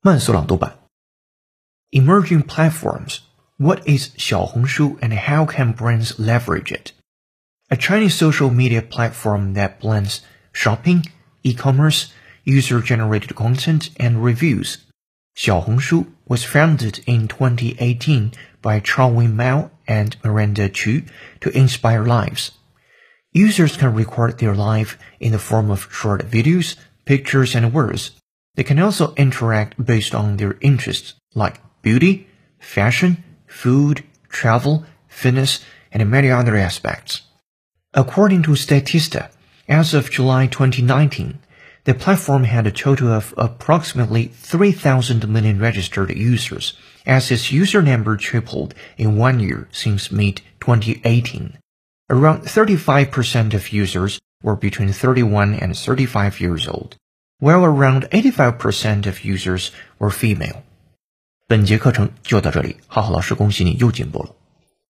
慢速朗读版。Emerging platforms. What is Xiaohongshu and how can brands leverage it? A Chinese social media platform that blends shopping, e-commerce, user-generated content, and reviews. Xiaohongshu was founded in 2018 by Charlwin Mao and Miranda Qu to inspire lives. Users can record their life in the form of short videos, pictures, and words they can also interact based on their interests like beauty, fashion, food, travel, fitness, and many other aspects. According to Statista, as of July 2019, the platform had a total of approximately 3,000 million registered users, as its user number tripled in one year since mid-2018. Around 35% of users were between 31 and 35 years old, while around eighty-five percent of users were female. 本节课程就到这里，浩浩老师恭喜你又进步了。